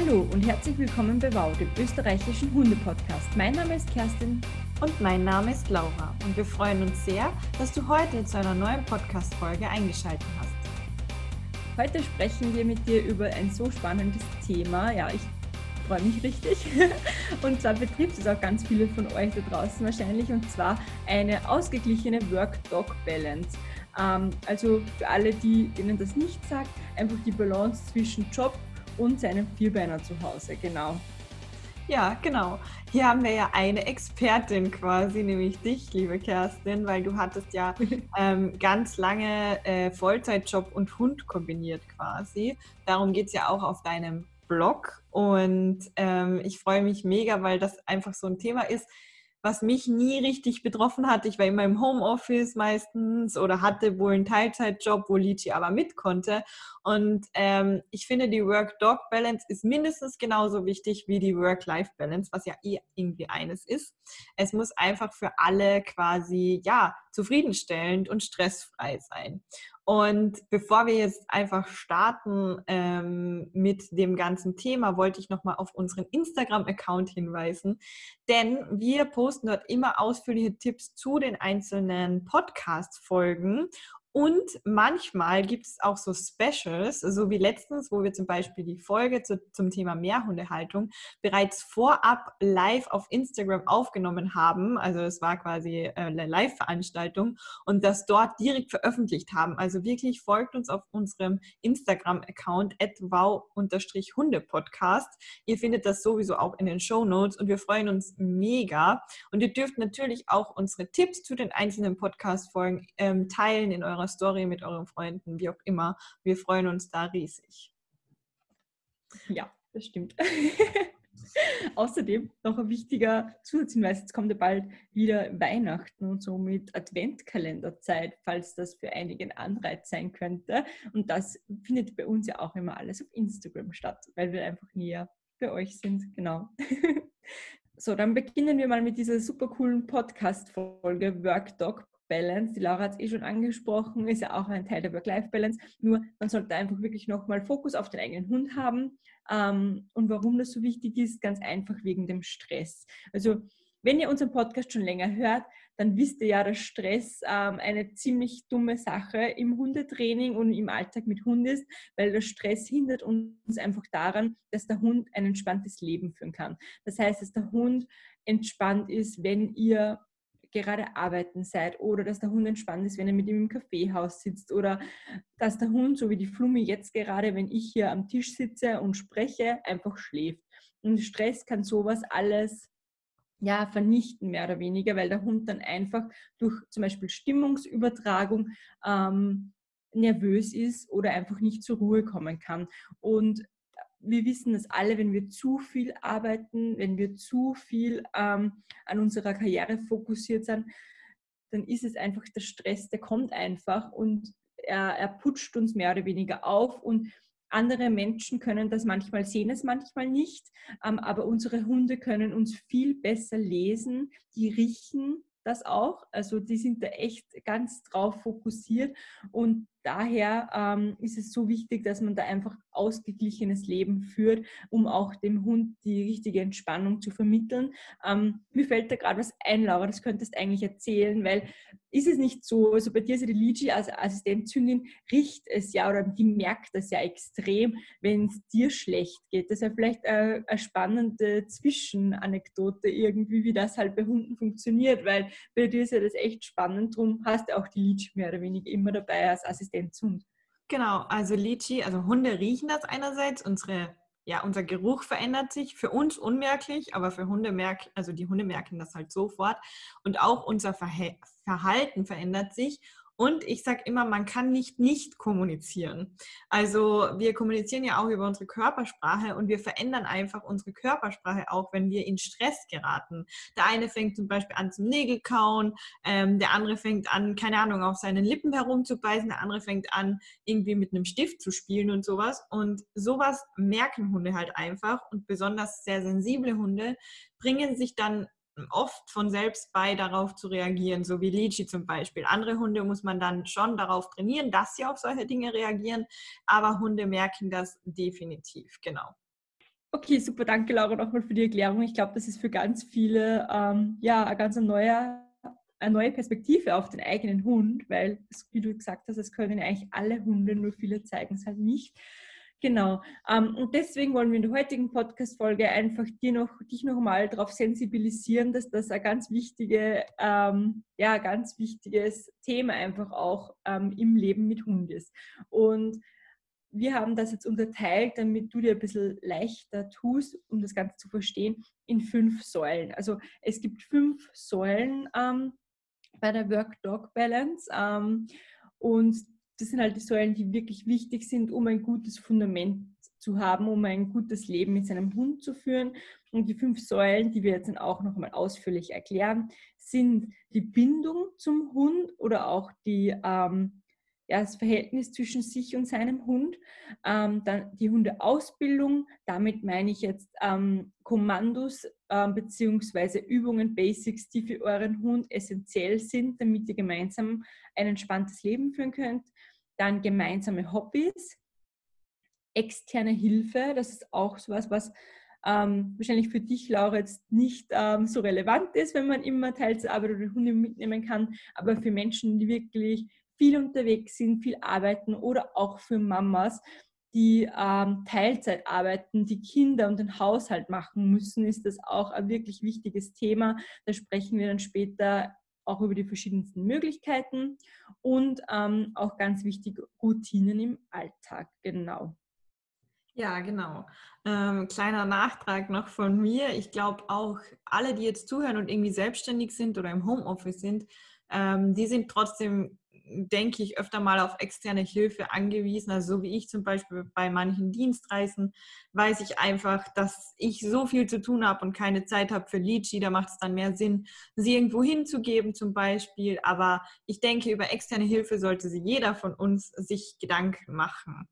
Hallo und herzlich willkommen bei WOW, dem österreichischen Hunde-Podcast. Mein Name ist Kerstin. Und mein Name ist Laura. Und wir freuen uns sehr, dass du heute zu einer neuen Podcast-Folge eingeschaltet hast. Heute sprechen wir mit dir über ein so spannendes Thema. Ja, ich freue mich richtig. Und zwar betrifft es auch ganz viele von euch da draußen wahrscheinlich. Und zwar eine ausgeglichene Work-Dog-Balance. Ähm, also für alle, die, denen das nicht sagt, einfach die Balance zwischen Job und seinem Vierbeiner zu Hause. Genau. Ja, genau. Hier haben wir ja eine Expertin quasi, nämlich dich, liebe Kerstin, weil du hattest ja ähm, ganz lange äh, Vollzeitjob und Hund kombiniert quasi. Darum geht es ja auch auf deinem Blog. Und ähm, ich freue mich mega, weil das einfach so ein Thema ist, was mich nie richtig betroffen hat. Ich war immer im Homeoffice meistens oder hatte wohl einen Teilzeitjob, wo Lichi aber mit konnte. Und ähm, ich finde, die Work-Dog-Balance ist mindestens genauso wichtig wie die Work-Life-Balance, was ja eh irgendwie eines ist. Es muss einfach für alle quasi, ja, zufriedenstellend und stressfrei sein. Und bevor wir jetzt einfach starten ähm, mit dem ganzen Thema, wollte ich nochmal auf unseren Instagram-Account hinweisen, denn wir posten dort immer ausführliche Tipps zu den einzelnen Podcast-Folgen und manchmal gibt es auch so Specials, so wie letztens, wo wir zum Beispiel die Folge zu, zum Thema Mehrhundehaltung bereits vorab live auf Instagram aufgenommen haben. Also es war quasi äh, eine Live-Veranstaltung und das dort direkt veröffentlicht haben. Also wirklich folgt uns auf unserem Instagram-Account wow-hunde-podcast. Ihr findet das sowieso auch in den Show Notes und wir freuen uns mega. Und ihr dürft natürlich auch unsere Tipps zu den einzelnen Podcast-Folgen ähm, teilen in eurer Story mit euren Freunden, wie auch immer. Wir freuen uns da riesig. Ja, das stimmt. Außerdem noch ein wichtiger Zusatzhinweis, jetzt kommt ja bald wieder Weihnachten und somit Adventkalenderzeit, falls das für einige ein Anreiz sein könnte. Und das findet bei uns ja auch immer alles auf Instagram statt, weil wir einfach näher bei euch sind. Genau. So, dann beginnen wir mal mit dieser super coolen Podcast-Folge Work Dog Balance. Die Laura hat es eh schon angesprochen, ist ja auch ein Teil der Work-Life-Balance. Nur man sollte einfach wirklich nochmal Fokus auf den eigenen Hund haben. Ähm, und warum das so wichtig ist, ganz einfach wegen dem Stress. Also wenn ihr unseren Podcast schon länger hört, dann wisst ihr ja, dass Stress ähm, eine ziemlich dumme Sache im Hundetraining und im Alltag mit Hund ist, weil der Stress hindert uns einfach daran, dass der Hund ein entspanntes Leben führen kann. Das heißt, dass der Hund entspannt ist, wenn ihr gerade arbeiten seid oder dass der Hund entspannt ist, wenn er mit ihm im Kaffeehaus sitzt oder dass der Hund, so wie die Flummi jetzt gerade, wenn ich hier am Tisch sitze und spreche, einfach schläft. Und Stress kann sowas alles ja, vernichten, mehr oder weniger, weil der Hund dann einfach durch zum Beispiel Stimmungsübertragung ähm, nervös ist oder einfach nicht zur Ruhe kommen kann. Und wir wissen das alle, wenn wir zu viel arbeiten, wenn wir zu viel ähm, an unserer Karriere fokussiert sind, dann ist es einfach der Stress, der kommt einfach und er, er putscht uns mehr oder weniger auf und andere Menschen können das manchmal sehen, es manchmal nicht, ähm, aber unsere Hunde können uns viel besser lesen, die riechen das auch, also die sind da echt ganz drauf fokussiert und daher ähm, ist es so wichtig, dass man da einfach ausgeglichenes Leben führt, um auch dem Hund die richtige Entspannung zu vermitteln. Ähm, mir fällt da gerade was ein, Laura, das könntest du eigentlich erzählen, weil ist es nicht so, also bei dir ist ja die Ligi als Assistenzzündin riecht es ja oder die merkt das ja extrem, wenn es dir schlecht geht. Das ist ja vielleicht eine, eine spannende Zwischenanekdote irgendwie, wie das halt bei Hunden funktioniert, weil bei dir ist ja das echt spannend, darum hast du auch die Ligi mehr oder weniger immer dabei als Assistenz Assistenz Genau, also Litchi, also Hunde riechen das einerseits, unsere, ja, unser Geruch verändert sich, für uns unmerklich, aber für Hunde merken, also die Hunde merken das halt sofort. Und auch unser Verhalten verändert sich und ich sage immer, man kann nicht nicht kommunizieren. Also wir kommunizieren ja auch über unsere Körpersprache und wir verändern einfach unsere Körpersprache auch, wenn wir in Stress geraten. Der eine fängt zum Beispiel an zum Nägelkauen, ähm, der andere fängt an, keine Ahnung, auf seinen Lippen herumzubeißen, der andere fängt an, irgendwie mit einem Stift zu spielen und sowas. Und sowas merken Hunde halt einfach und besonders sehr sensible Hunde bringen sich dann oft von selbst bei, darauf zu reagieren, so wie Lichi zum Beispiel. Andere Hunde muss man dann schon darauf trainieren, dass sie auf solche Dinge reagieren, aber Hunde merken das definitiv, genau. Okay, super, danke Laura nochmal für die Erklärung. Ich glaube, das ist für ganz viele ähm, ja eine ganz neue, eine neue Perspektive auf den eigenen Hund, weil, wie du gesagt hast, es können eigentlich alle Hunde, nur viele zeigen es halt nicht. Genau. Ähm, und deswegen wollen wir in der heutigen Podcast-Folge einfach dir noch, dich noch mal darauf sensibilisieren, dass das ein ganz wichtige, ähm, ja, ganz wichtiges Thema einfach auch ähm, im Leben mit Hund ist. Und wir haben das jetzt unterteilt, damit du dir ein bisschen leichter tust, um das Ganze zu verstehen, in fünf Säulen. Also es gibt fünf Säulen ähm, bei der Work-Dog-Balance ähm, und das sind halt die Säulen, die wirklich wichtig sind, um ein gutes Fundament zu haben, um ein gutes Leben mit seinem Hund zu führen. Und die fünf Säulen, die wir jetzt dann auch noch einmal ausführlich erklären, sind die Bindung zum Hund oder auch die ähm, ja, das Verhältnis zwischen sich und seinem Hund, ähm, dann die Hundeausbildung, damit meine ich jetzt ähm, Kommandos ähm, bzw. Übungen, Basics, die für euren Hund essentiell sind, damit ihr gemeinsam ein entspanntes Leben führen könnt. Dann gemeinsame Hobbys, externe Hilfe, das ist auch sowas, was ähm, wahrscheinlich für dich, Laura, jetzt nicht ähm, so relevant ist, wenn man immer Teilzeitarbeit oder Hunde mitnehmen kann, aber für Menschen, die wirklich viel unterwegs sind, viel arbeiten oder auch für Mamas, die ähm, Teilzeit arbeiten, die Kinder und den Haushalt machen müssen, ist das auch ein wirklich wichtiges Thema. Da sprechen wir dann später auch über die verschiedensten Möglichkeiten und ähm, auch ganz wichtig Routinen im Alltag. Genau. Ja, genau. Ähm, kleiner Nachtrag noch von mir. Ich glaube auch alle, die jetzt zuhören und irgendwie selbstständig sind oder im Homeoffice sind, ähm, die sind trotzdem denke ich, öfter mal auf externe Hilfe angewiesen. Also so wie ich zum Beispiel bei manchen Dienstreisen, weiß ich einfach, dass ich so viel zu tun habe und keine Zeit habe für Litchi. Da macht es dann mehr Sinn, sie irgendwo hinzugeben zum Beispiel. Aber ich denke, über externe Hilfe sollte sich jeder von uns sich Gedanken machen.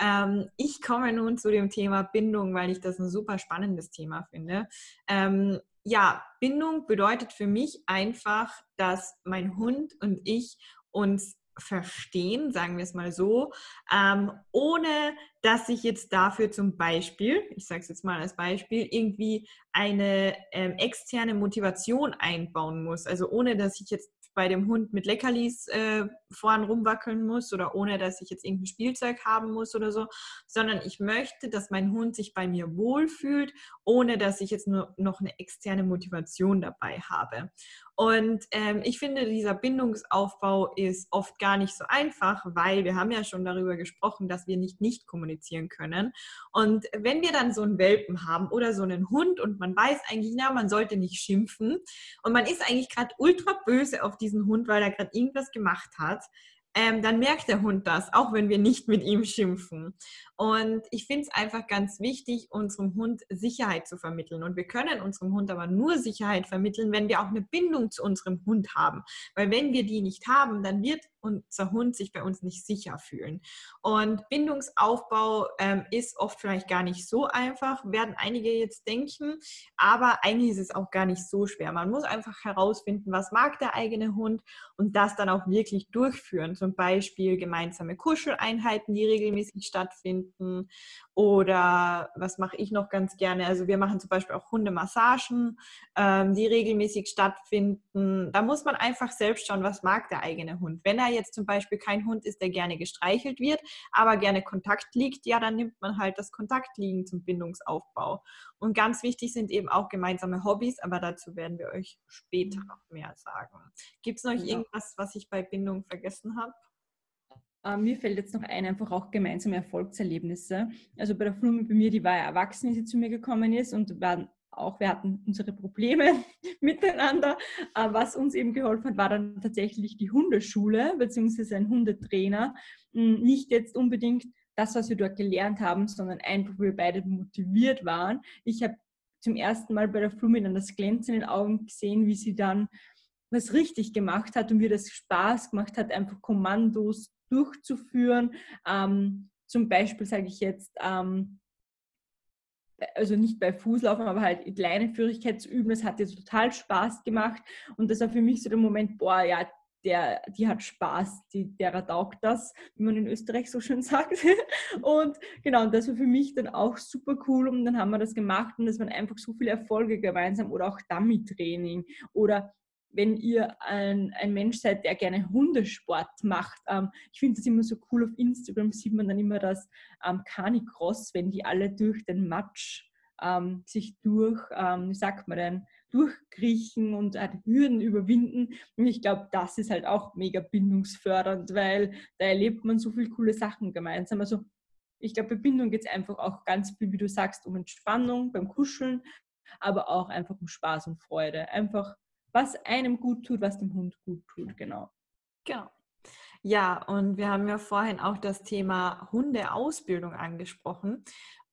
Ähm, ich komme nun zu dem Thema Bindung, weil ich das ein super spannendes Thema finde. Ähm, ja, Bindung bedeutet für mich einfach, dass mein Hund und ich uns verstehen, sagen wir es mal so, ähm, ohne dass ich jetzt dafür zum Beispiel, ich sage es jetzt mal als Beispiel, irgendwie eine ähm, externe Motivation einbauen muss. Also ohne dass ich jetzt bei dem Hund mit Leckerlis äh, voran rumwackeln muss oder ohne dass ich jetzt irgendein Spielzeug haben muss oder so, sondern ich möchte, dass mein Hund sich bei mir wohlfühlt, ohne dass ich jetzt nur noch eine externe Motivation dabei habe. Und ähm, ich finde, dieser Bindungsaufbau ist oft gar nicht so einfach, weil wir haben ja schon darüber gesprochen, dass wir nicht nicht kommunizieren können. Und wenn wir dann so einen Welpen haben oder so einen Hund und man weiß eigentlich, na, man sollte nicht schimpfen und man ist eigentlich gerade ultra böse auf diesen Hund, weil er gerade irgendwas gemacht hat, ähm, dann merkt der Hund das, auch wenn wir nicht mit ihm schimpfen. Und ich finde es einfach ganz wichtig, unserem Hund Sicherheit zu vermitteln. Und wir können unserem Hund aber nur Sicherheit vermitteln, wenn wir auch eine Bindung zu unserem Hund haben. Weil wenn wir die nicht haben, dann wird unser Hund sich bei uns nicht sicher fühlen. Und Bindungsaufbau ähm, ist oft vielleicht gar nicht so einfach, werden einige jetzt denken, aber eigentlich ist es auch gar nicht so schwer. Man muss einfach herausfinden, was mag der eigene Hund und das dann auch wirklich durchführen. Zum Beispiel gemeinsame Kuscheleinheiten, die regelmäßig stattfinden oder was mache ich noch ganz gerne? Also wir machen zum Beispiel auch Hundemassagen, ähm, die regelmäßig stattfinden. Da muss man einfach selbst schauen, was mag der eigene Hund. Wenn er jetzt zum Beispiel kein Hund ist, der gerne gestreichelt wird, aber gerne Kontakt liegt, ja, dann nimmt man halt das Kontaktliegen zum Bindungsaufbau. Und ganz wichtig sind eben auch gemeinsame Hobbys, aber dazu werden wir euch später mhm. noch mehr sagen. Gibt es noch ja. irgendwas, was ich bei Bindung vergessen habe? Äh, mir fällt jetzt noch ein, einfach auch gemeinsame Erfolgserlebnisse. Also bei der Flume bei mir, die war ja erwachsen, wie sie zu mir gekommen ist und waren auch, wir hatten unsere Probleme miteinander. Äh, was uns eben geholfen hat, war dann tatsächlich die Hundeschule beziehungsweise ein Hundetrainer. Hm, nicht jetzt unbedingt das, was wir dort gelernt haben, sondern einfach, wo wir beide motiviert waren. Ich habe zum ersten Mal bei der Flume dann das Glänzen in den Augen gesehen, wie sie dann was richtig gemacht hat und wie das Spaß gemacht hat, einfach Kommandos durchzuführen. Ähm, zum Beispiel sage ich jetzt, ähm, also nicht bei Fußlaufen, aber halt kleine Führigkeit zu üben, das hat dir total Spaß gemacht. Und das war für mich so der Moment, boah, ja, der, die hat Spaß, die, derer taugt das, wie man in Österreich so schön sagt. Und genau, und das war für mich dann auch super cool und dann haben wir das gemacht und es waren einfach so viele Erfolge gemeinsam oder auch Dummy-Training oder wenn ihr ein, ein Mensch seid, der gerne Hundesport macht. Ähm, ich finde das immer so cool. Auf Instagram sieht man dann immer das ähm, Canicross, wenn die alle durch den Matsch ähm, sich durch, ähm, wie sagt man denn, durchkriechen und äh, Hürden überwinden. Und ich glaube, das ist halt auch mega bindungsfördernd, weil da erlebt man so viele coole Sachen gemeinsam. Also ich glaube, bei Bindung geht es einfach auch ganz viel, wie du sagst, um Entspannung beim Kuscheln, aber auch einfach um Spaß und Freude. Einfach, was einem gut tut, was dem Hund gut tut, genau. Genau. Ja, und wir haben ja vorhin auch das Thema Hundeausbildung angesprochen.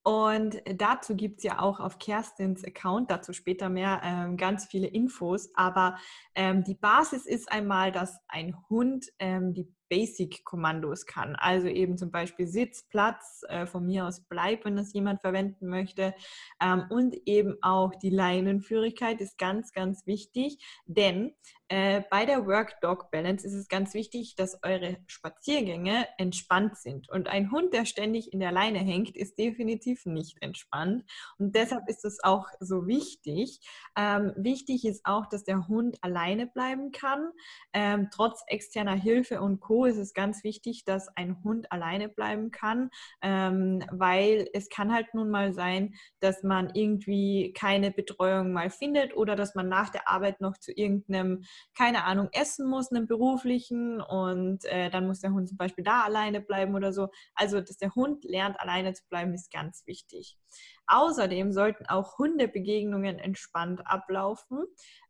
Und dazu gibt es ja auch auf Kerstins Account, dazu später mehr, ähm, ganz viele Infos. Aber ähm, die Basis ist einmal, dass ein Hund ähm, die Basic-Kommandos kann. Also eben zum Beispiel Sitz, Platz, äh, von mir aus Bleib, wenn das jemand verwenden möchte. Ähm, und eben auch die Leinenführigkeit ist ganz, ganz wichtig, denn äh, bei der Work-Dog-Balance ist es ganz wichtig, dass eure Spaziergänge entspannt sind. Und ein Hund, der ständig in der Leine hängt, ist definitiv nicht entspannt. Und deshalb ist es auch so wichtig. Ähm, wichtig ist auch, dass der Hund alleine bleiben kann, ähm, trotz externer Hilfe und Co ist es ganz wichtig, dass ein Hund alleine bleiben kann, ähm, weil es kann halt nun mal sein, dass man irgendwie keine Betreuung mal findet oder dass man nach der Arbeit noch zu irgendeinem, keine Ahnung, essen muss, einem beruflichen und äh, dann muss der Hund zum Beispiel da alleine bleiben oder so. Also, dass der Hund lernt, alleine zu bleiben, ist ganz wichtig. Außerdem sollten auch Hundebegegnungen entspannt ablaufen.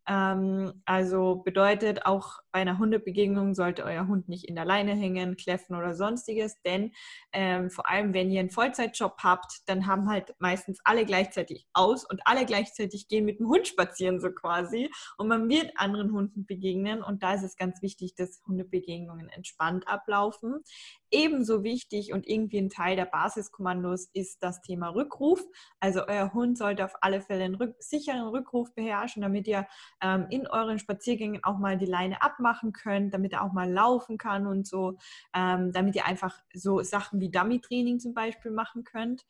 Ähm, also bedeutet auch bei einer Hundebegegnung sollte euer Hund nicht in der Leine hängen, kläffen oder sonstiges, denn ähm, vor allem wenn ihr einen Vollzeitjob habt, dann haben halt meistens alle gleichzeitig aus und alle gleichzeitig gehen mit dem Hund spazieren so quasi und man wird anderen Hunden begegnen und da ist es ganz wichtig, dass Hundebegegnungen entspannt ablaufen. Ebenso wichtig und irgendwie ein Teil der Basiskommandos ist das Thema Rückruf. Also euer Hund sollte auf alle Fälle einen rück sicheren Rückruf beherrschen, damit ihr ähm, in euren Spaziergängen auch mal die Leine abmachen könnt, damit er auch mal laufen kann und so, ähm, damit ihr einfach so Sachen wie Dummy-Training zum Beispiel machen könnt.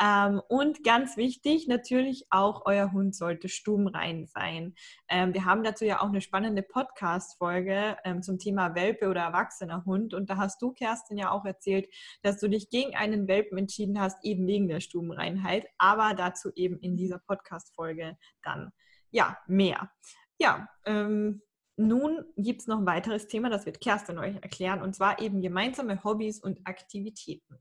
Ähm, und ganz wichtig, natürlich auch euer Hund sollte stummrein sein. Ähm, wir haben dazu ja auch eine spannende Podcast-Folge ähm, zum Thema Welpe oder erwachsener Hund und da hast du, Kerstin, ja auch erzählt, dass du dich gegen einen Welpen entschieden hast, eben wegen der Stubenreinheit, aber dazu eben in dieser Podcast-Folge dann ja mehr. Ja, ähm, nun gibt es noch ein weiteres Thema, das wird Kerstin euch erklären, und zwar eben gemeinsame Hobbys und Aktivitäten.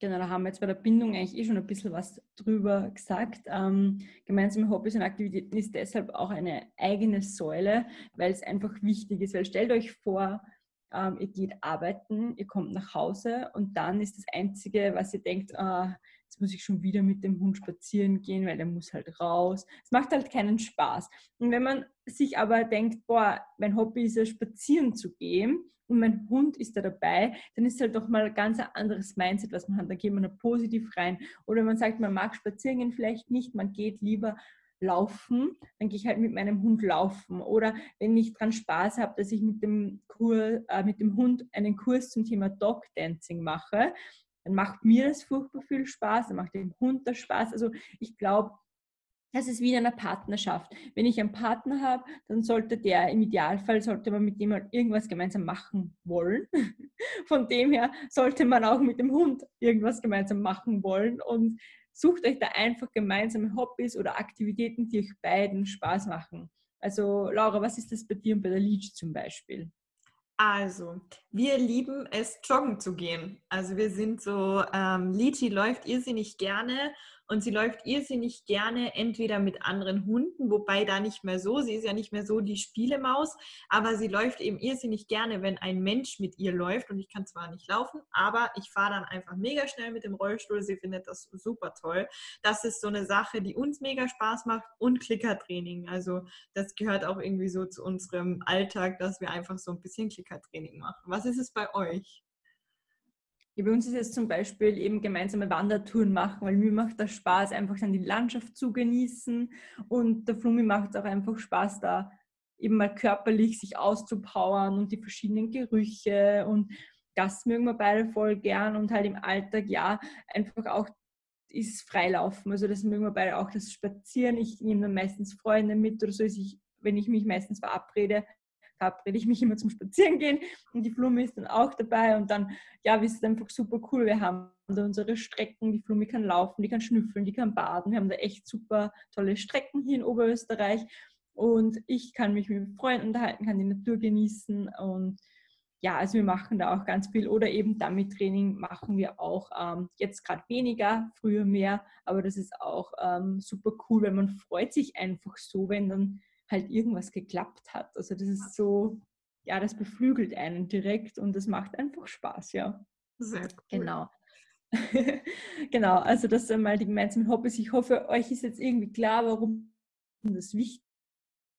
Genau, da haben wir jetzt bei der Bindung eigentlich eh schon ein bisschen was drüber gesagt. Ähm, gemeinsame Hobbys und Aktivitäten ist deshalb auch eine eigene Säule, weil es einfach wichtig ist. Weil stellt euch vor, ähm, ihr geht arbeiten, ihr kommt nach Hause und dann ist das Einzige, was ihr denkt, äh, jetzt muss ich schon wieder mit dem Hund spazieren gehen, weil der muss halt raus. Es macht halt keinen Spaß. Und wenn man sich aber denkt, boah, mein Hobby ist ja spazieren zu gehen und mein Hund ist da dabei, dann ist halt doch mal ein ganz anderes Mindset, was man hat. Da geht man da positiv rein. Oder man sagt, man mag spazieren gehen vielleicht nicht, man geht lieber laufen, dann gehe ich halt mit meinem Hund laufen. Oder wenn ich dran Spaß habe, dass ich mit dem, Kur, äh, mit dem Hund einen Kurs zum Thema Dog Dancing mache, dann macht mir das furchtbar viel Spaß, dann macht dem Hund das Spaß. Also ich glaube, das ist wie in einer Partnerschaft. Wenn ich einen Partner habe, dann sollte der, im Idealfall sollte man mit dem halt irgendwas gemeinsam machen wollen. Von dem her sollte man auch mit dem Hund irgendwas gemeinsam machen wollen und sucht euch da einfach gemeinsame Hobbys oder Aktivitäten, die euch beiden Spaß machen. Also Laura, was ist das bei dir und bei der Leech zum Beispiel? Also, wir lieben es, joggen zu gehen. Also wir sind so, ähm, Liti läuft irrsinnig gerne und sie läuft irrsinnig gerne entweder mit anderen Hunden, wobei da nicht mehr so, sie ist ja nicht mehr so die Spielemaus, aber sie läuft eben irrsinnig gerne, wenn ein Mensch mit ihr läuft und ich kann zwar nicht laufen, aber ich fahre dann einfach mega schnell mit dem Rollstuhl, sie findet das super toll. Das ist so eine Sache, die uns mega Spaß macht und Klickertraining, also das gehört auch irgendwie so zu unserem Alltag, dass wir einfach so ein bisschen Klickertraining machen. Was ist es bei euch? Ja, bei uns ist es zum Beispiel eben gemeinsame Wandertouren machen, weil mir macht das Spaß, einfach dann die Landschaft zu genießen und der Flumi macht es auch einfach Spaß, da eben mal körperlich sich auszupowern und die verschiedenen Gerüche und das mögen wir beide voll gern und halt im Alltag ja einfach auch ist Freilaufen. Also das mögen wir beide auch, das Spazieren. Ich nehme dann meistens Freunde mit oder so, ist ich, wenn ich mich meistens verabrede, verabrede ich mich immer zum Spazierengehen und die Flume ist dann auch dabei und dann, ja, wir sind einfach super cool. Wir haben da unsere Strecken, die Flume kann laufen, die kann schnüffeln, die kann baden. Wir haben da echt super tolle Strecken hier in Oberösterreich und ich kann mich mit Freunden unterhalten, kann die Natur genießen und ja, also wir machen da auch ganz viel oder eben Dummy-Training machen wir auch ähm, jetzt gerade weniger, früher mehr, aber das ist auch ähm, super cool, weil man freut sich einfach so, wenn dann halt irgendwas geklappt hat. Also das ist so, ja, das beflügelt einen direkt und das macht einfach Spaß, ja. Sehr cool. Genau. genau, also das sind mal die gemeinsamen Hobbys. Ich hoffe, euch ist jetzt irgendwie klar, warum das wichtig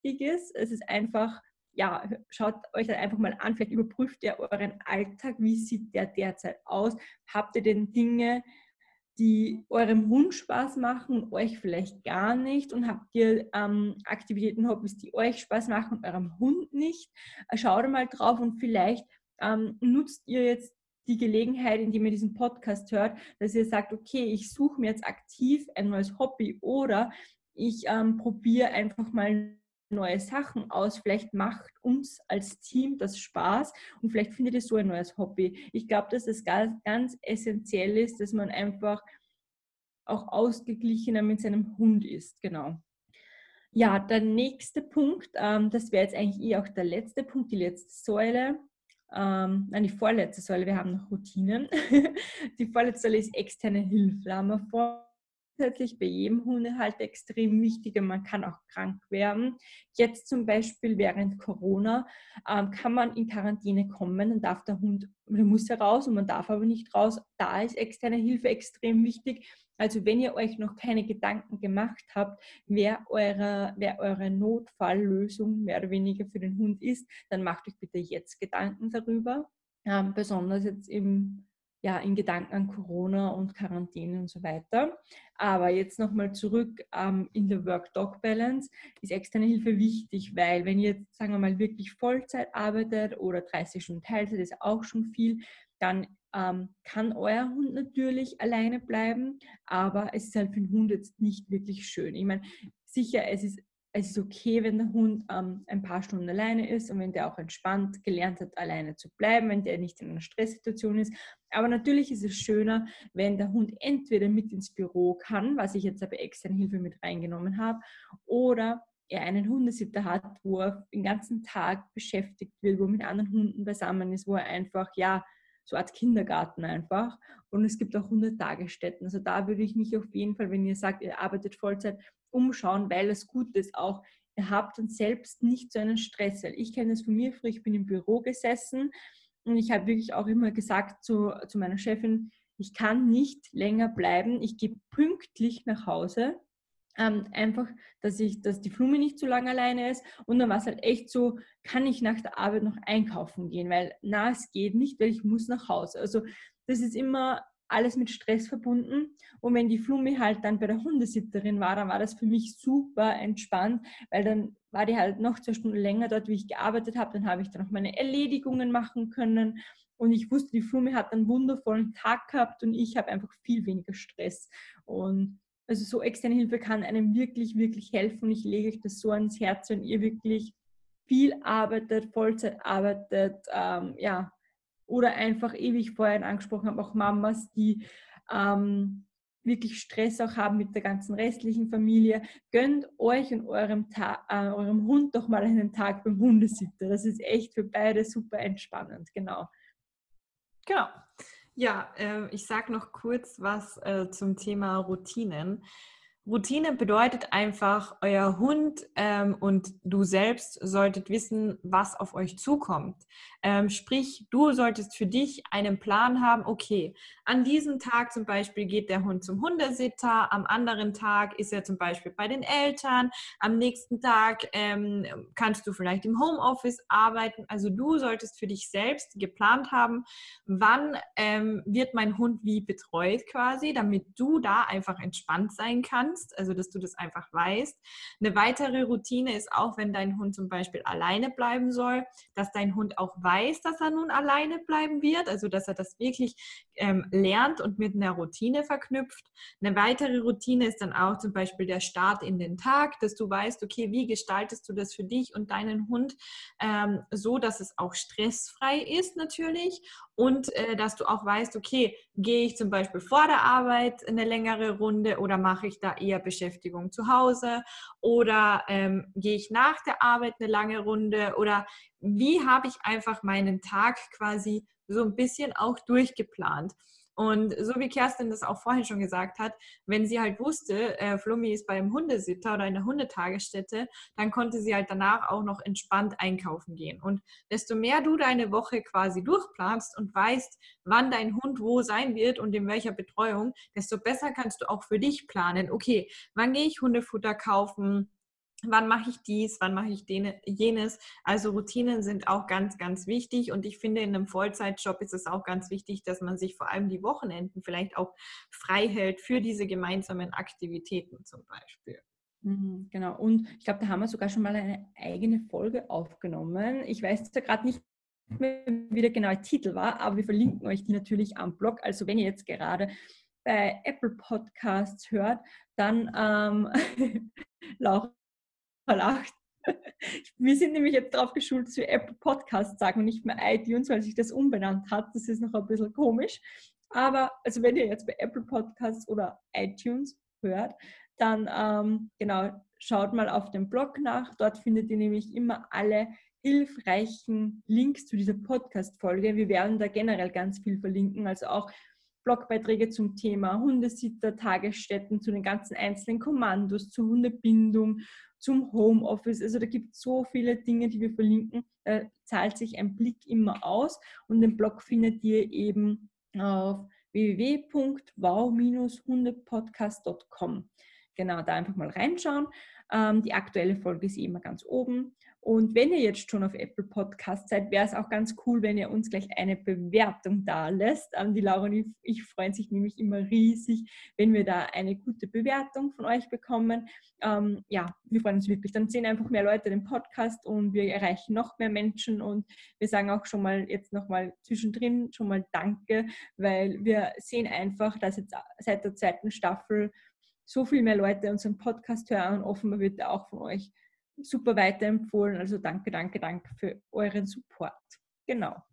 ist. Es ist einfach ja, schaut euch das einfach mal an, vielleicht überprüft ihr euren Alltag, wie sieht der derzeit aus? Habt ihr denn Dinge, die eurem Hund Spaß machen euch vielleicht gar nicht? Und habt ihr ähm, Aktivitäten, Hobbys, die euch Spaß machen eurem Hund nicht? Äh, schaut mal drauf und vielleicht ähm, nutzt ihr jetzt die Gelegenheit, indem ihr diesen Podcast hört, dass ihr sagt, okay, ich suche mir jetzt aktiv ein neues Hobby oder ich ähm, probiere einfach mal neue Sachen aus. Vielleicht macht uns als Team das Spaß und vielleicht findet ihr so ein neues Hobby. Ich glaube, dass es ganz, ganz essentiell ist, dass man einfach auch ausgeglichener mit seinem Hund ist. Genau. Ja, der nächste Punkt, ähm, das wäre jetzt eigentlich eh auch der letzte Punkt, die letzte Säule. Ähm, nein, die vorletzte Säule, wir haben noch Routinen. die vorletzte Säule ist externe Hilfe. Da haben wir vor grundsätzlich bei jedem Hundehalter extrem wichtig und man kann auch krank werden. Jetzt zum Beispiel während Corona ähm, kann man in Quarantäne kommen, dann darf der Hund, der muss ja raus und man darf aber nicht raus. Da ist externe Hilfe extrem wichtig. Also wenn ihr euch noch keine Gedanken gemacht habt, wer eure, wer eure Notfalllösung mehr oder weniger für den Hund ist, dann macht euch bitte jetzt Gedanken darüber. Ähm, besonders jetzt im ja, in Gedanken an Corona und Quarantäne und so weiter. Aber jetzt nochmal zurück ähm, in der Work-Dog-Balance ist externe Hilfe wichtig, weil wenn ihr jetzt, sagen wir mal, wirklich Vollzeit arbeitet oder 30 Stunden Teilzeit, ist auch schon viel, dann ähm, kann euer Hund natürlich alleine bleiben, aber es ist halt für den Hund jetzt nicht wirklich schön. Ich meine, sicher, es ist es ist okay, wenn der Hund ähm, ein paar Stunden alleine ist und wenn der auch entspannt gelernt hat, alleine zu bleiben, wenn der nicht in einer Stresssituation ist. Aber natürlich ist es schöner, wenn der Hund entweder mit ins Büro kann, was ich jetzt bei externen Hilfe mit reingenommen habe, oder er einen Hundesitter hat, wo er den ganzen Tag beschäftigt wird, wo er mit anderen Hunden beisammen ist, wo er einfach, ja, so Art Kindergarten einfach. Und es gibt auch Hundetagesstätten. Also da würde ich mich auf jeden Fall, wenn ihr sagt, ihr arbeitet Vollzeit, umschauen, weil es gut ist auch, ihr habt dann selbst nicht so einen Stress. Weil ich kenne das von mir früher, ich bin im Büro gesessen und ich habe wirklich auch immer gesagt zu, zu meiner Chefin, ich kann nicht länger bleiben, ich gehe pünktlich nach Hause. Ähm, einfach, dass ich, dass die Flume nicht so lange alleine ist. Und dann war es halt echt so, kann ich nach der Arbeit noch einkaufen gehen, weil na, es geht nicht, weil ich muss nach Hause. Also das ist immer alles mit Stress verbunden. Und wenn die Flumi halt dann bei der Hundesitterin war, dann war das für mich super entspannt, weil dann war die halt noch zwei Stunden länger dort, wie ich gearbeitet habe. Dann habe ich dann auch meine Erledigungen machen können. Und ich wusste, die Flumi hat einen wundervollen Tag gehabt und ich habe einfach viel weniger Stress. Und also so externe Hilfe kann einem wirklich, wirklich helfen. Und ich lege euch das so ans Herz, wenn ihr wirklich viel arbeitet, Vollzeit arbeitet, ähm, ja, oder einfach ewig vorhin angesprochen habe, auch Mamas, die ähm, wirklich Stress auch haben mit der ganzen restlichen Familie. Gönnt euch und eurem, Ta äh, eurem Hund doch mal einen Tag beim Hundesitter. Das ist echt für beide super entspannend, genau. Genau. Ja, äh, ich sage noch kurz was äh, zum Thema Routinen. Routine bedeutet einfach, euer Hund ähm, und du selbst solltet wissen, was auf euch zukommt. Ähm, sprich, du solltest für dich einen Plan haben, okay, an diesem Tag zum Beispiel geht der Hund zum Hundesitter, am anderen Tag ist er zum Beispiel bei den Eltern, am nächsten Tag ähm, kannst du vielleicht im Homeoffice arbeiten. Also du solltest für dich selbst geplant haben, wann ähm, wird mein Hund wie betreut quasi, damit du da einfach entspannt sein kannst kannst, also dass du das einfach weißt. Eine weitere Routine ist auch, wenn dein Hund zum Beispiel alleine bleiben soll, dass dein Hund auch weiß, dass er nun alleine bleiben wird, also dass er das wirklich ähm, lernt und mit einer Routine verknüpft. Eine weitere Routine ist dann auch zum Beispiel der Start in den Tag, dass du weißt, okay, wie gestaltest du das für dich und deinen Hund ähm, so, dass es auch stressfrei ist natürlich und äh, dass du auch weißt, okay, gehe ich zum Beispiel vor der Arbeit eine längere Runde oder mache ich da eher Beschäftigung zu Hause oder ähm, gehe ich nach der Arbeit eine lange Runde oder wie habe ich einfach meinen Tag quasi so ein bisschen auch durchgeplant. Und so wie Kerstin das auch vorhin schon gesagt hat, wenn sie halt wusste, äh, Flummi ist beim Hundesitter oder in der Hundetagesstätte, dann konnte sie halt danach auch noch entspannt einkaufen gehen. Und desto mehr du deine Woche quasi durchplanst und weißt, wann dein Hund wo sein wird und in welcher Betreuung, desto besser kannst du auch für dich planen. Okay, wann gehe ich Hundefutter kaufen? Wann mache ich dies, wann mache ich jenes. Also Routinen sind auch ganz, ganz wichtig und ich finde, in einem Vollzeitjob ist es auch ganz wichtig, dass man sich vor allem die Wochenenden vielleicht auch frei hält für diese gemeinsamen Aktivitäten zum Beispiel. Mhm, genau, und ich glaube, da haben wir sogar schon mal eine eigene Folge aufgenommen. Ich weiß ja gerade nicht mehr, wie der genaue Titel war, aber wir verlinken euch die natürlich am Blog. Also wenn ihr jetzt gerade bei Apple Podcasts hört, dann ähm, Laura verlacht. Wir sind nämlich jetzt darauf geschult, dass wir Apple Podcasts sagen und nicht mehr iTunes, weil sich das umbenannt hat. Das ist noch ein bisschen komisch. Aber also wenn ihr jetzt bei Apple Podcasts oder iTunes hört, dann ähm, genau schaut mal auf dem Blog nach. Dort findet ihr nämlich immer alle hilfreichen Links zu dieser Podcast-Folge. Wir werden da generell ganz viel verlinken, also auch Blogbeiträge zum Thema Hundesitter, Tagesstätten, zu den ganzen einzelnen Kommandos, zur Hundebindung, zum Homeoffice. Also da gibt es so viele Dinge, die wir verlinken. Da zahlt sich ein Blick immer aus und den Blog findet ihr eben auf www.wow-hundepodcast.com. Genau, da einfach mal reinschauen. Ähm, die aktuelle Folge ist immer ganz oben. Und wenn ihr jetzt schon auf Apple Podcast seid, wäre es auch ganz cool, wenn ihr uns gleich eine Bewertung da lässt. Ähm, die Laura und ich, freuen sich nämlich immer riesig, wenn wir da eine gute Bewertung von euch bekommen. Ähm, ja, wir freuen uns wirklich. Dann sehen einfach mehr Leute den Podcast und wir erreichen noch mehr Menschen. Und wir sagen auch schon mal jetzt nochmal zwischendrin schon mal Danke, weil wir sehen einfach, dass jetzt seit der zweiten Staffel so viel mehr Leute unseren Podcast hören. Offenbar wird er auch von euch super weiterempfohlen. Also danke, danke, danke für euren Support. Genau.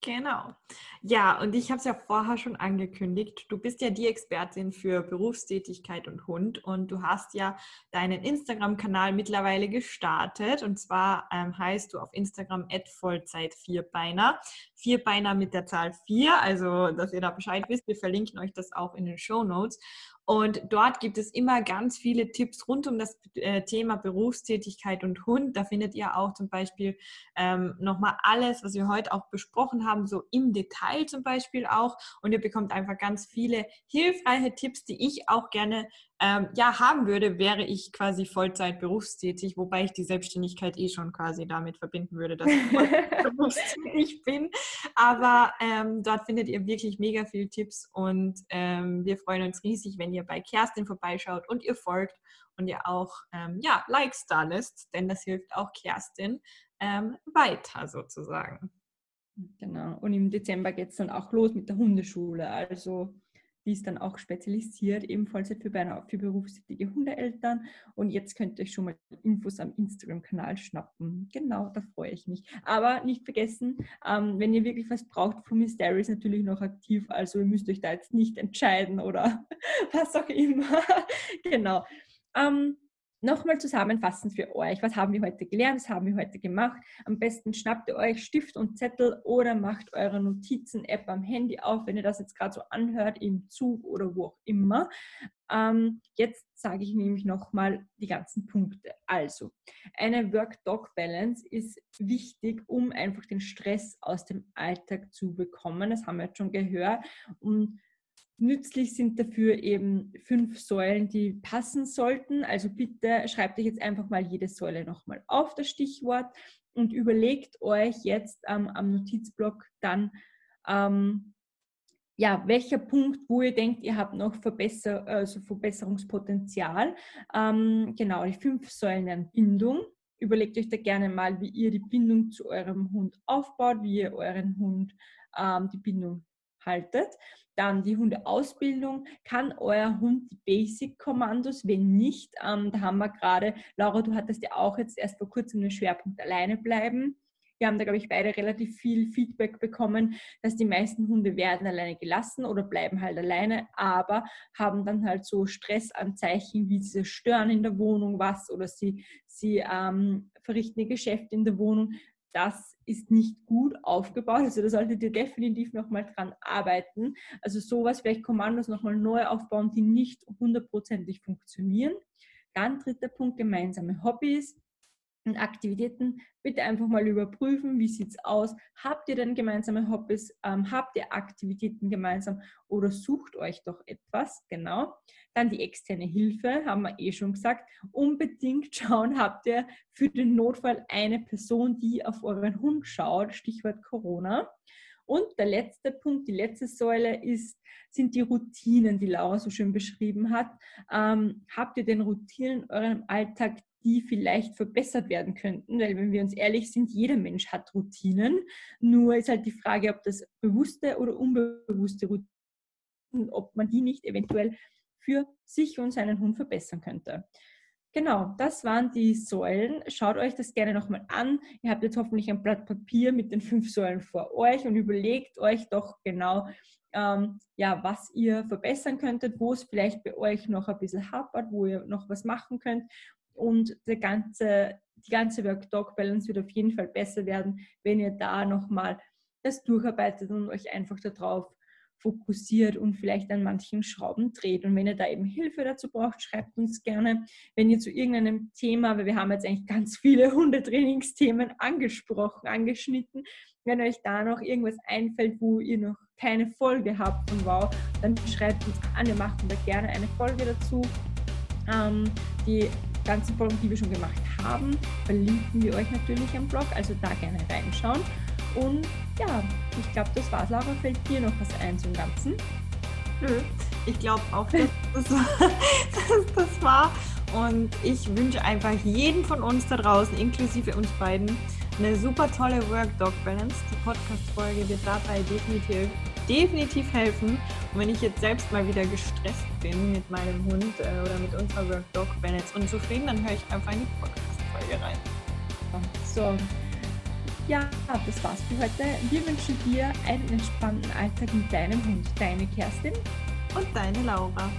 Genau. Ja, und ich habe es ja vorher schon angekündigt. Du bist ja die Expertin für Berufstätigkeit und Hund und du hast ja deinen Instagram-Kanal mittlerweile gestartet. Und zwar ähm, heißt du auf Instagram Vollzeit Vierbeiner. Vierbeiner mit der Zahl 4, also dass ihr da Bescheid wisst. Wir verlinken euch das auch in den Show Notes. Und dort gibt es immer ganz viele Tipps rund um das äh, Thema Berufstätigkeit und Hund. Da findet ihr auch zum Beispiel ähm, nochmal alles, was wir heute auch besprochen haben, so im Detail zum Beispiel auch. Und ihr bekommt einfach ganz viele hilfreiche Tipps, die ich auch gerne ähm, ja, haben würde, wäre ich quasi Vollzeit berufstätig, wobei ich die Selbstständigkeit eh schon quasi damit verbinden würde, dass ich berufstätig bin. Aber ähm, dort findet ihr wirklich mega viele Tipps und ähm, wir freuen uns riesig, wenn ihr bei Kerstin vorbeischaut und ihr folgt und ihr auch ähm, ja, Likes da lässt, denn das hilft auch Kerstin ähm, weiter sozusagen. Genau. Und im Dezember geht es dann auch los mit der Hundeschule. Also die ist dann auch spezialisiert, ebenfalls für, für berufstätige Hundeeltern. Und jetzt könnt ihr euch schon mal Infos am Instagram-Kanal schnappen. Genau, da freue ich mich. Aber nicht vergessen, ähm, wenn ihr wirklich was braucht, Flummi Stary ist natürlich noch aktiv. Also ihr müsst euch da jetzt nicht entscheiden oder was auch immer. genau. Ähm, Nochmal zusammenfassend für euch, was haben wir heute gelernt, was haben wir heute gemacht. Am besten schnappt ihr euch Stift und Zettel oder macht eure Notizen-App am Handy auf, wenn ihr das jetzt gerade so anhört, im Zug oder wo auch immer. Ähm, jetzt sage ich nämlich nochmal die ganzen Punkte. Also, eine Work-Dog-Balance ist wichtig, um einfach den Stress aus dem Alltag zu bekommen. Das haben wir jetzt schon gehört. Und Nützlich sind dafür eben fünf Säulen, die passen sollten. Also bitte schreibt euch jetzt einfach mal jede Säule nochmal auf, das Stichwort, und überlegt euch jetzt ähm, am Notizblock dann, ähm, ja, welcher Punkt, wo ihr denkt, ihr habt noch Verbesser also Verbesserungspotenzial. Ähm, genau, die fünf Säulen an Bindung. Überlegt euch da gerne mal, wie ihr die Bindung zu eurem Hund aufbaut, wie ihr euren Hund ähm, die Bindung haltet. Dann die Hundeausbildung. Kann euer Hund die Basic-Kommandos? Wenn nicht, ähm, da haben wir gerade, Laura, du hattest ja auch jetzt erst vor kurzem den Schwerpunkt alleine bleiben. Wir haben da, glaube ich, beide relativ viel Feedback bekommen, dass die meisten Hunde werden alleine gelassen oder bleiben halt alleine, aber haben dann halt so Stressanzeichen wie sie stören in der Wohnung was oder sie, sie ähm, verrichten ihr Geschäft in der Wohnung. Das ist nicht gut aufgebaut. Also da solltet ihr definitiv nochmal dran arbeiten. Also sowas, vielleicht Kommandos nochmal neu aufbauen, die nicht hundertprozentig funktionieren. Dann dritter Punkt, gemeinsame Hobbys Aktivitäten bitte einfach mal überprüfen, wie sieht es aus. Habt ihr denn gemeinsame Hobbys? Ähm, habt ihr Aktivitäten gemeinsam oder sucht euch doch etwas? Genau. Dann die externe Hilfe, haben wir eh schon gesagt. Unbedingt schauen, habt ihr für den Notfall eine Person, die auf euren Hund schaut, Stichwort Corona. Und der letzte Punkt, die letzte Säule ist, sind die Routinen, die Laura so schön beschrieben hat. Ähm, habt ihr den Routinen in eurem Alltag, die vielleicht verbessert werden könnten, weil wenn wir uns ehrlich sind, jeder Mensch hat Routinen. Nur ist halt die Frage, ob das bewusste oder unbewusste Routinen, ob man die nicht eventuell für sich und seinen Hund verbessern könnte. Genau, das waren die Säulen. Schaut euch das gerne nochmal an. Ihr habt jetzt hoffentlich ein Blatt Papier mit den fünf Säulen vor euch und überlegt euch doch genau, ähm, ja, was ihr verbessern könntet, wo es vielleicht bei euch noch ein bisschen hapert, wo ihr noch was machen könnt und der ganze, die ganze Work-Dog-Balance wird auf jeden Fall besser werden, wenn ihr da nochmal das durcharbeitet und euch einfach darauf fokussiert und vielleicht an manchen Schrauben dreht. Und wenn ihr da eben Hilfe dazu braucht, schreibt uns gerne. Wenn ihr zu irgendeinem Thema, weil wir haben jetzt eigentlich ganz viele Hundetrainingsthemen angesprochen, angeschnitten, wenn euch da noch irgendwas einfällt, wo ihr noch keine Folge habt von Wow, dann schreibt uns an. Wir machen da gerne eine Folge dazu. Ähm, die ganzen Folgen, die wir schon gemacht haben, verlinken wir euch natürlich am Blog, also da gerne reinschauen. Und ja, ich glaube, das war's. Laura, fällt dir noch was ein zum Ganzen? Nö, ich glaube auch, dass das, dass das war. Und ich wünsche einfach jedem von uns da draußen, inklusive uns beiden, eine super tolle Work-Dog-Balance. Die Podcast-Folge wird dabei definitiv, definitiv helfen. Und wenn ich jetzt selbst mal wieder gestresst bin mit meinem Hund äh, oder mit unserer Work-Dog-Balance unzufrieden, dann höre ich einfach in die Podcast-Folge rein. So, ja, das war's für heute. Wir wünschen dir einen entspannten Alltag mit deinem Hund. Deine Kerstin und deine Laura.